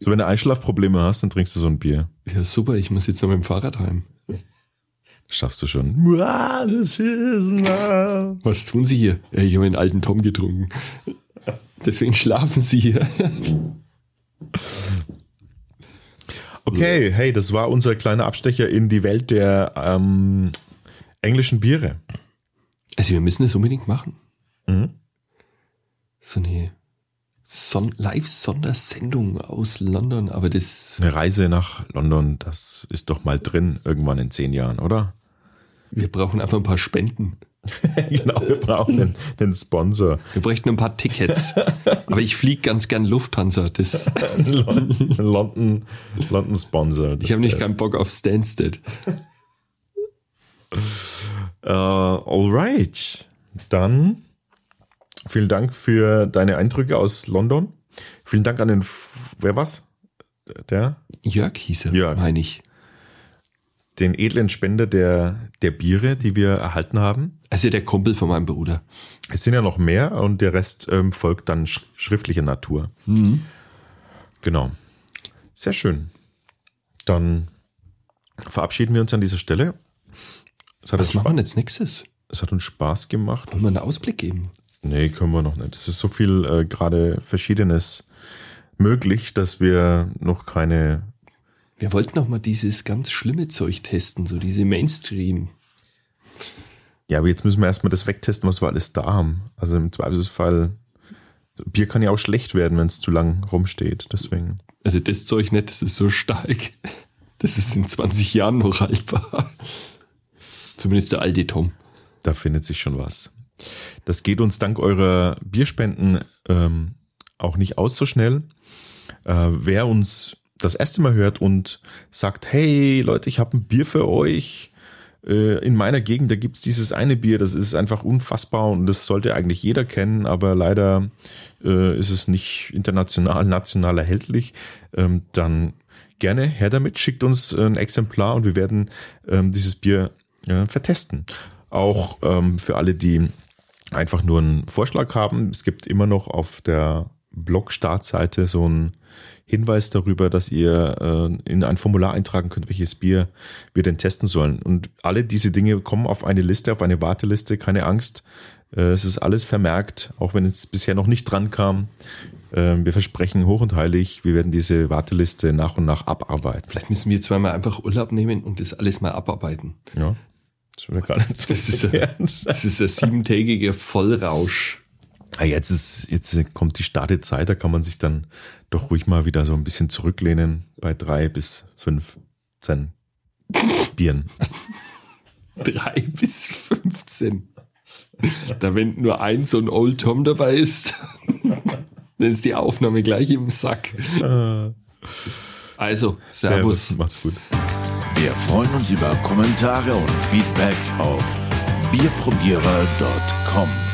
So, wenn du Einschlafprobleme hast, dann trinkst du so ein Bier. Ja, super, ich muss jetzt noch mit dem Fahrrad heim. Das schaffst du schon. Was tun Sie hier? Ich habe einen alten Tom getrunken. Deswegen schlafen Sie hier. Okay, hey, das war unser kleiner Abstecher in die Welt der ähm, englischen Biere. Also wir müssen das unbedingt machen. Mhm. So eine Son Live-Sondersendung aus London, aber das, Eine Reise nach London, das ist doch mal drin irgendwann in zehn Jahren, oder? wir brauchen einfach ein paar Spenden. [laughs] genau, wir brauchen den, den Sponsor. Wir bräuchten ein paar Tickets. aber ich fliege ganz gern Lufthansa. Das, [laughs] London, London, London Sponsor. ich habe nicht keinen Bock auf Stansted. Äh, alright. Dann vielen Dank für deine Eindrücke aus London. Vielen Dank an den, F wer was? Der? Jörg hieß er, Jörg. meine ich. Den edlen Spender der, der Biere, die wir erhalten haben. Also der Kumpel von meinem Bruder. Es sind ja noch mehr und der Rest ähm, folgt dann sch schriftlicher Natur. Genau. Sehr schön. Dann verabschieden wir uns an dieser Stelle. Was machen wir jetzt nächstes? es hat uns Spaß gemacht. Wollen wir einen Ausblick geben? Nee, können wir noch nicht. Es ist so viel äh, gerade Verschiedenes möglich, dass wir noch keine. Wir wollten noch mal dieses ganz schlimme Zeug testen, so diese Mainstream. Ja, aber jetzt müssen wir erstmal das wegtesten, was wir alles da haben. Also im Zweifelsfall. Bier kann ja auch schlecht werden, wenn es zu lang rumsteht. Deswegen. Also das Zeug nicht, das ist so stark. Das ist in 20 Jahren noch haltbar. Zumindest der alte Tom. Da findet sich schon was. Das geht uns dank eurer Bierspenden ähm, auch nicht aus so schnell. Äh, wer uns das erste Mal hört und sagt, hey Leute, ich habe ein Bier für euch. Äh, in meiner Gegend, da gibt's dieses eine Bier, das ist einfach unfassbar und das sollte eigentlich jeder kennen, aber leider äh, ist es nicht international, national erhältlich. Ähm, dann gerne her damit, schickt uns ein Exemplar und wir werden ähm, dieses Bier äh, vertesten. Auch ähm, für alle, die einfach nur einen Vorschlag haben. Es gibt immer noch auf der Blog-Startseite so einen Hinweis darüber, dass ihr äh, in ein Formular eintragen könnt, welches Bier wir denn testen sollen. Und alle diese Dinge kommen auf eine Liste, auf eine Warteliste, keine Angst. Äh, es ist alles vermerkt, auch wenn es bisher noch nicht dran kam. Äh, wir versprechen hoch und heilig, wir werden diese Warteliste nach und nach abarbeiten. Vielleicht müssen wir zweimal einfach Urlaub nehmen und das alles mal abarbeiten. Ja, das wäre gar nicht so Das ist, ein, das ist ein siebentägiger Vollrausch. Ah, jetzt ist, jetzt kommt die Startezeit, da kann man sich dann doch ruhig mal wieder so ein bisschen zurücklehnen bei drei bis fünf Zehn Bieren. [laughs] Drei bis 15. Da wenn nur ein so ein Old Tom dabei ist, [laughs] dann ist die Aufnahme gleich im Sack. Also, Servus. Macht's gut. Wir freuen uns über Kommentare und Feedback auf bierprobierer.com.